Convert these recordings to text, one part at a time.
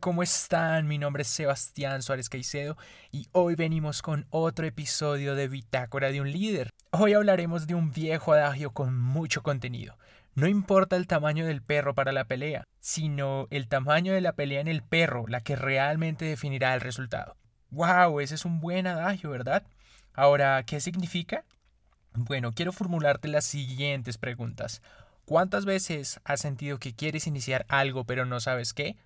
¿Cómo están? Mi nombre es Sebastián Suárez Caicedo y hoy venimos con otro episodio de Bitácora de un líder. Hoy hablaremos de un viejo adagio con mucho contenido. No importa el tamaño del perro para la pelea, sino el tamaño de la pelea en el perro la que realmente definirá el resultado. ¡Wow! Ese es un buen adagio, ¿verdad? Ahora, ¿qué significa? Bueno, quiero formularte las siguientes preguntas. ¿Cuántas veces has sentido que quieres iniciar algo pero no sabes qué?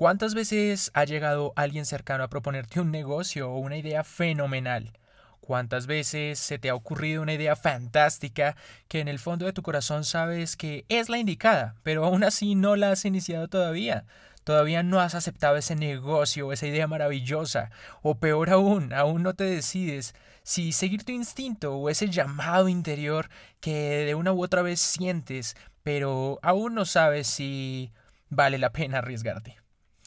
¿Cuántas veces ha llegado alguien cercano a proponerte un negocio o una idea fenomenal? ¿Cuántas veces se te ha ocurrido una idea fantástica que en el fondo de tu corazón sabes que es la indicada, pero aún así no la has iniciado todavía? Todavía no has aceptado ese negocio o esa idea maravillosa. O peor aún, aún no te decides si seguir tu instinto o ese llamado interior que de una u otra vez sientes, pero aún no sabes si vale la pena arriesgarte.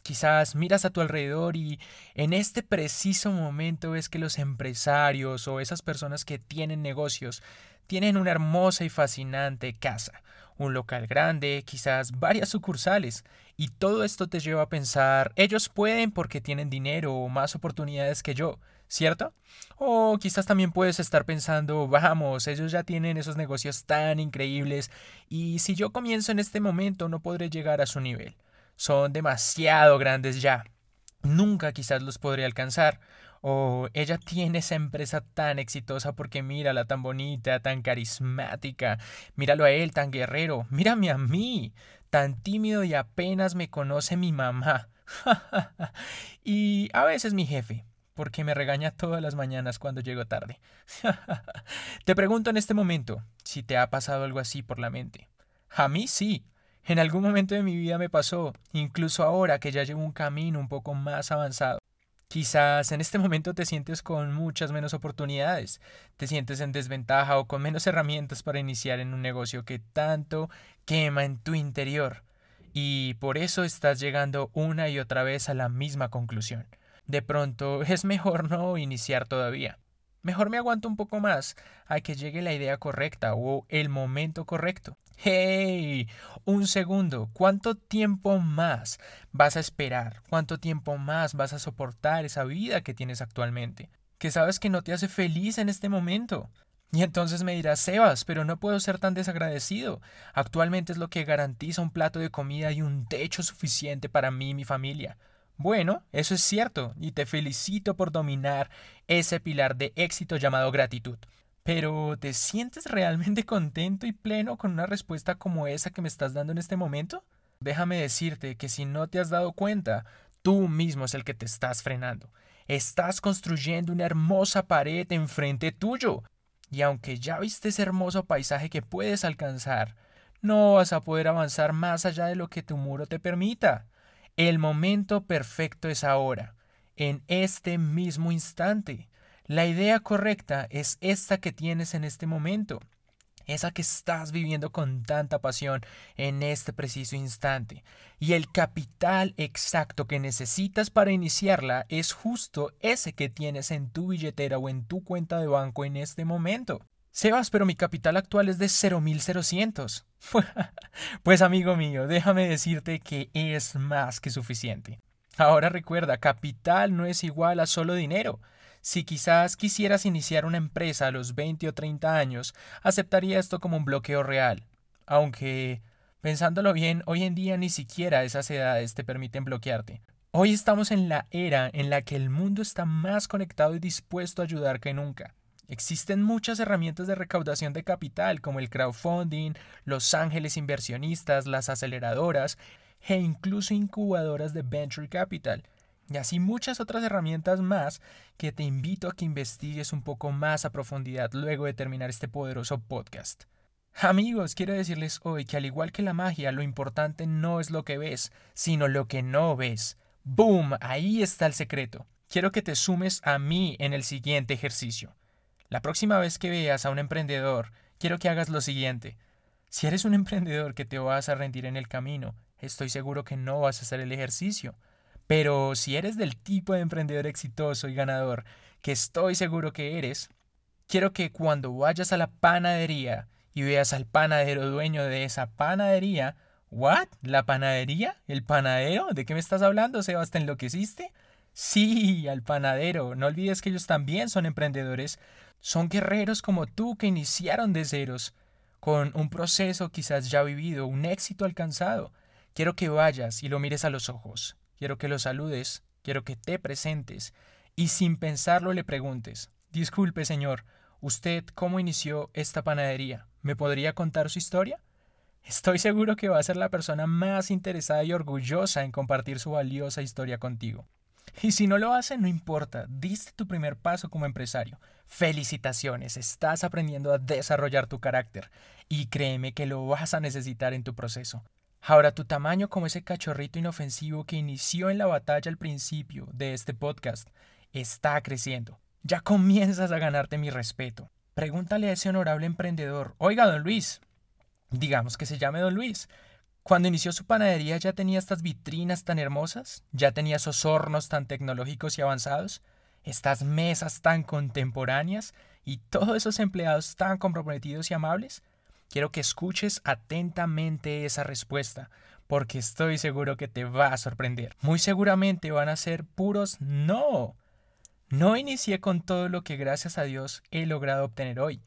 Quizás miras a tu alrededor y en este preciso momento ves que los empresarios o esas personas que tienen negocios tienen una hermosa y fascinante casa, un local grande, quizás varias sucursales, y todo esto te lleva a pensar, ellos pueden porque tienen dinero o más oportunidades que yo, ¿cierto? O quizás también puedes estar pensando, vamos, ellos ya tienen esos negocios tan increíbles, y si yo comienzo en este momento no podré llegar a su nivel son demasiado grandes ya. Nunca quizás los podré alcanzar. O ella tiene esa empresa tan exitosa porque mírala tan bonita, tan carismática. Míralo a él tan guerrero. Mírame a mí, tan tímido y apenas me conoce mi mamá. y a veces mi jefe, porque me regaña todas las mañanas cuando llego tarde. te pregunto en este momento si te ha pasado algo así por la mente. A mí sí. En algún momento de mi vida me pasó, incluso ahora que ya llevo un camino un poco más avanzado. Quizás en este momento te sientes con muchas menos oportunidades, te sientes en desventaja o con menos herramientas para iniciar en un negocio que tanto quema en tu interior. Y por eso estás llegando una y otra vez a la misma conclusión. De pronto es mejor no iniciar todavía. Mejor me aguanto un poco más a que llegue la idea correcta o el momento correcto. ¡Hey! Un segundo. ¿Cuánto tiempo más vas a esperar? ¿Cuánto tiempo más vas a soportar esa vida que tienes actualmente? Que sabes que no te hace feliz en este momento. Y entonces me dirás, Sebas, pero no puedo ser tan desagradecido. Actualmente es lo que garantiza un plato de comida y un techo suficiente para mí y mi familia. Bueno, eso es cierto, y te felicito por dominar ese pilar de éxito llamado gratitud. Pero, ¿te sientes realmente contento y pleno con una respuesta como esa que me estás dando en este momento? Déjame decirte que si no te has dado cuenta, tú mismo es el que te estás frenando. Estás construyendo una hermosa pared enfrente tuyo. Y aunque ya viste ese hermoso paisaje que puedes alcanzar, no vas a poder avanzar más allá de lo que tu muro te permita. El momento perfecto es ahora, en este mismo instante. La idea correcta es esta que tienes en este momento, esa que estás viviendo con tanta pasión en este preciso instante. Y el capital exacto que necesitas para iniciarla es justo ese que tienes en tu billetera o en tu cuenta de banco en este momento. Sebas, pero mi capital actual es de 0.0100. pues amigo mío, déjame decirte que es más que suficiente. Ahora recuerda, capital no es igual a solo dinero. Si quizás quisieras iniciar una empresa a los 20 o 30 años, aceptaría esto como un bloqueo real. Aunque, pensándolo bien, hoy en día ni siquiera esas edades te permiten bloquearte. Hoy estamos en la era en la que el mundo está más conectado y dispuesto a ayudar que nunca. Existen muchas herramientas de recaudación de capital como el crowdfunding, los ángeles inversionistas, las aceleradoras e incluso incubadoras de venture capital. Y así muchas otras herramientas más que te invito a que investigues un poco más a profundidad luego de terminar este poderoso podcast. Amigos, quiero decirles hoy que al igual que la magia, lo importante no es lo que ves, sino lo que no ves. ¡Boom! Ahí está el secreto. Quiero que te sumes a mí en el siguiente ejercicio. La próxima vez que veas a un emprendedor, quiero que hagas lo siguiente. Si eres un emprendedor que te vas a rendir en el camino, estoy seguro que no vas a hacer el ejercicio. Pero si eres del tipo de emprendedor exitoso y ganador que estoy seguro que eres, quiero que cuando vayas a la panadería y veas al panadero dueño de esa panadería, ¿What? ¿La panadería? ¿El panadero? ¿De qué me estás hablando, Sebas? ¿Te enloqueciste? Sí, al panadero. No olvides que ellos también son emprendedores. Son guerreros como tú que iniciaron de ceros, con un proceso quizás ya vivido, un éxito alcanzado. Quiero que vayas y lo mires a los ojos. Quiero que lo saludes. Quiero que te presentes. Y sin pensarlo le preguntes, disculpe señor, ¿usted cómo inició esta panadería? ¿Me podría contar su historia? Estoy seguro que va a ser la persona más interesada y orgullosa en compartir su valiosa historia contigo. Y si no lo hace, no importa, diste tu primer paso como empresario. Felicitaciones, estás aprendiendo a desarrollar tu carácter y créeme que lo vas a necesitar en tu proceso. Ahora tu tamaño como ese cachorrito inofensivo que inició en la batalla al principio de este podcast está creciendo. Ya comienzas a ganarte mi respeto. Pregúntale a ese honorable emprendedor, oiga, don Luis, digamos que se llame don Luis, cuando inició su panadería ya tenía estas vitrinas tan hermosas, ya tenía esos hornos tan tecnológicos y avanzados, estas mesas tan contemporáneas y todos esos empleados tan comprometidos y amables. Quiero que escuches atentamente esa respuesta, porque estoy seguro que te va a sorprender. Muy seguramente van a ser puros no. No inicié con todo lo que gracias a Dios he logrado obtener hoy.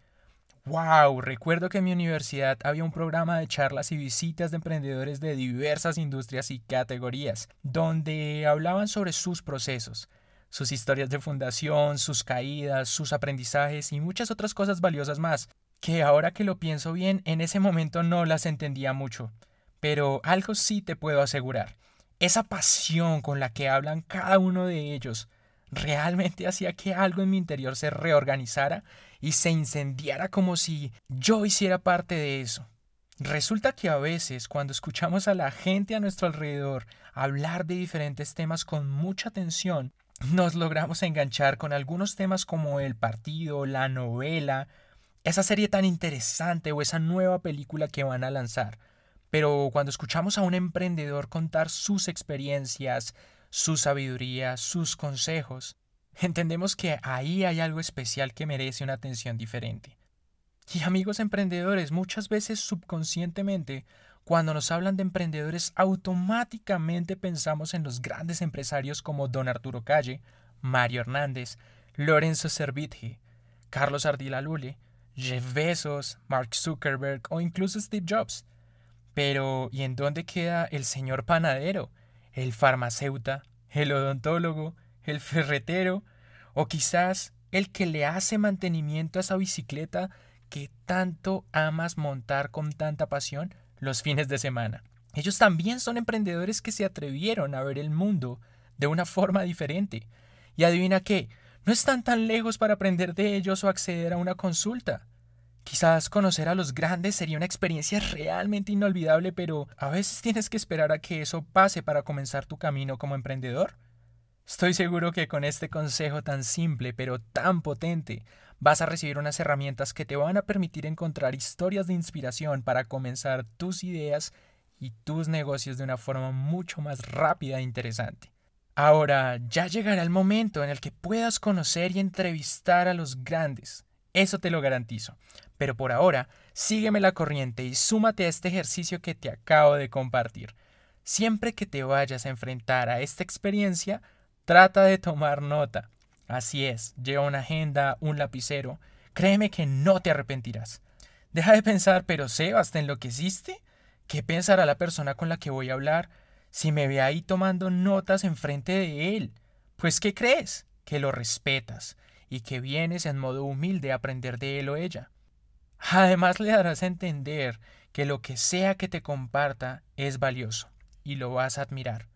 ¡Wow! Recuerdo que en mi universidad había un programa de charlas y visitas de emprendedores de diversas industrias y categorías, donde hablaban sobre sus procesos, sus historias de fundación, sus caídas, sus aprendizajes y muchas otras cosas valiosas más, que ahora que lo pienso bien, en ese momento no las entendía mucho. Pero algo sí te puedo asegurar. Esa pasión con la que hablan cada uno de ellos realmente hacía que algo en mi interior se reorganizara y se incendiara como si yo hiciera parte de eso. Resulta que a veces cuando escuchamos a la gente a nuestro alrededor hablar de diferentes temas con mucha atención, nos logramos enganchar con algunos temas como el partido, la novela, esa serie tan interesante o esa nueva película que van a lanzar. Pero cuando escuchamos a un emprendedor contar sus experiencias, su sabiduría, sus consejos, entendemos que ahí hay algo especial que merece una atención diferente. Y amigos emprendedores, muchas veces subconscientemente, cuando nos hablan de emprendedores, automáticamente pensamos en los grandes empresarios como Don Arturo Calle, Mario Hernández, Lorenzo Servitje, Carlos Ardila Lule, Jeff Bezos, Mark Zuckerberg o incluso Steve Jobs. Pero, ¿y en dónde queda el señor panadero, el farmacéutico, el odontólogo, el ferretero o quizás el que le hace mantenimiento a esa bicicleta que tanto amas montar con tanta pasión los fines de semana. Ellos también son emprendedores que se atrevieron a ver el mundo de una forma diferente. Y adivina qué, no están tan lejos para aprender de ellos o acceder a una consulta. Quizás conocer a los grandes sería una experiencia realmente inolvidable, pero a veces tienes que esperar a que eso pase para comenzar tu camino como emprendedor. Estoy seguro que con este consejo tan simple pero tan potente vas a recibir unas herramientas que te van a permitir encontrar historias de inspiración para comenzar tus ideas y tus negocios de una forma mucho más rápida e interesante. Ahora ya llegará el momento en el que puedas conocer y entrevistar a los grandes. Eso te lo garantizo. Pero por ahora, sígueme la corriente y súmate a este ejercicio que te acabo de compartir. Siempre que te vayas a enfrentar a esta experiencia, Trata de tomar nota. Así es, lleva una agenda, un lapicero. Créeme que no te arrepentirás. Deja de pensar, pero Sebas, ¿te enloqueciste? ¿Qué pensará la persona con la que voy a hablar si me ve ahí tomando notas enfrente de él? Pues, ¿qué crees? Que lo respetas y que vienes en modo humilde a aprender de él o ella. Además, le darás a entender que lo que sea que te comparta es valioso y lo vas a admirar.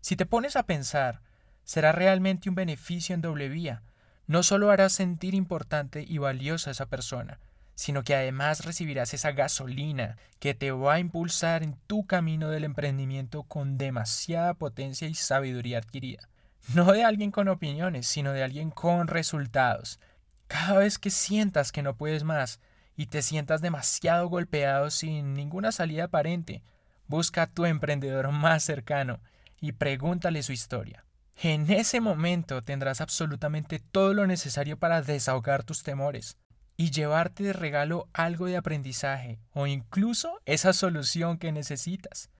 Si te pones a pensar, será realmente un beneficio en doble vía. No solo harás sentir importante y valiosa a esa persona, sino que además recibirás esa gasolina que te va a impulsar en tu camino del emprendimiento con demasiada potencia y sabiduría adquirida. No de alguien con opiniones, sino de alguien con resultados. Cada vez que sientas que no puedes más y te sientas demasiado golpeado sin ninguna salida aparente, busca a tu emprendedor más cercano y pregúntale su historia. En ese momento tendrás absolutamente todo lo necesario para desahogar tus temores. y llevarte de regalo algo de aprendizaje o incluso esa solución que necesitas.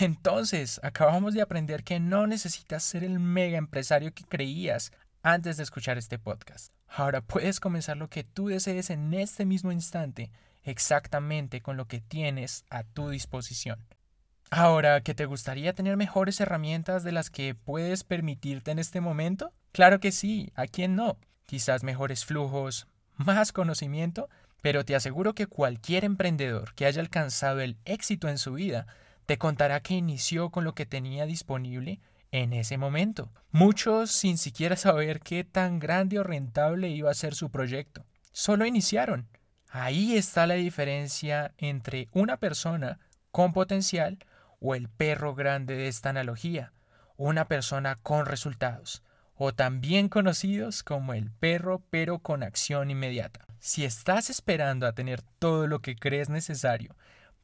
Entonces, acabamos de aprender que no necesitas ser el mega empresario que creías antes de escuchar este podcast. Ahora puedes comenzar lo que tú desees en este mismo instante, exactamente con lo que tienes a tu disposición. Ahora, ¿que te gustaría tener mejores herramientas de las que puedes permitirte en este momento? Claro que sí, ¿a quién no? Quizás mejores flujos, más conocimiento, pero te aseguro que cualquier emprendedor que haya alcanzado el éxito en su vida te contará que inició con lo que tenía disponible en ese momento. Muchos sin siquiera saber qué tan grande o rentable iba a ser su proyecto. Solo iniciaron. Ahí está la diferencia entre una persona con potencial o el perro grande de esta analogía, una persona con resultados, o también conocidos como el perro pero con acción inmediata. Si estás esperando a tener todo lo que crees necesario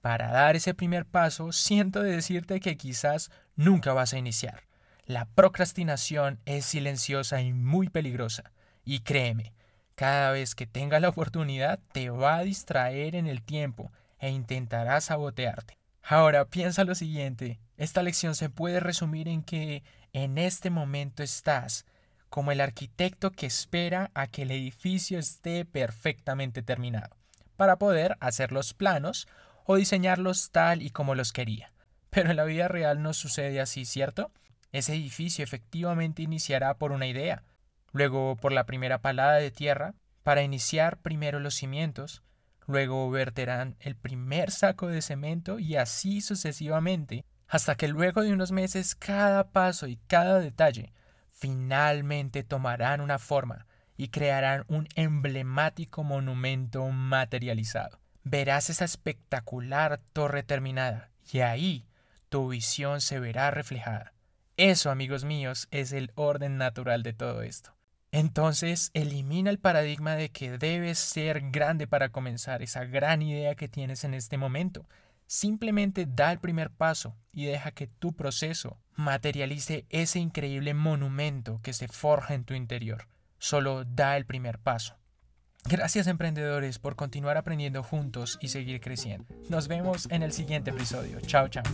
para dar ese primer paso, siento de decirte que quizás nunca vas a iniciar. La procrastinación es silenciosa y muy peligrosa. Y créeme, cada vez que tenga la oportunidad te va a distraer en el tiempo e intentará sabotearte. Ahora piensa lo siguiente, esta lección se puede resumir en que en este momento estás como el arquitecto que espera a que el edificio esté perfectamente terminado, para poder hacer los planos o diseñarlos tal y como los quería. Pero en la vida real no sucede así, ¿cierto? Ese edificio efectivamente iniciará por una idea, luego por la primera palada de tierra, para iniciar primero los cimientos, luego verterán el primer saco de cemento y así sucesivamente, hasta que luego de unos meses cada paso y cada detalle finalmente tomarán una forma y crearán un emblemático monumento materializado verás esa espectacular torre terminada y ahí tu visión se verá reflejada. Eso, amigos míos, es el orden natural de todo esto. Entonces, elimina el paradigma de que debes ser grande para comenzar esa gran idea que tienes en este momento. Simplemente da el primer paso y deja que tu proceso materialice ese increíble monumento que se forja en tu interior. Solo da el primer paso. Gracias emprendedores por continuar aprendiendo juntos y seguir creciendo. Nos vemos en el siguiente episodio. Chao, chao.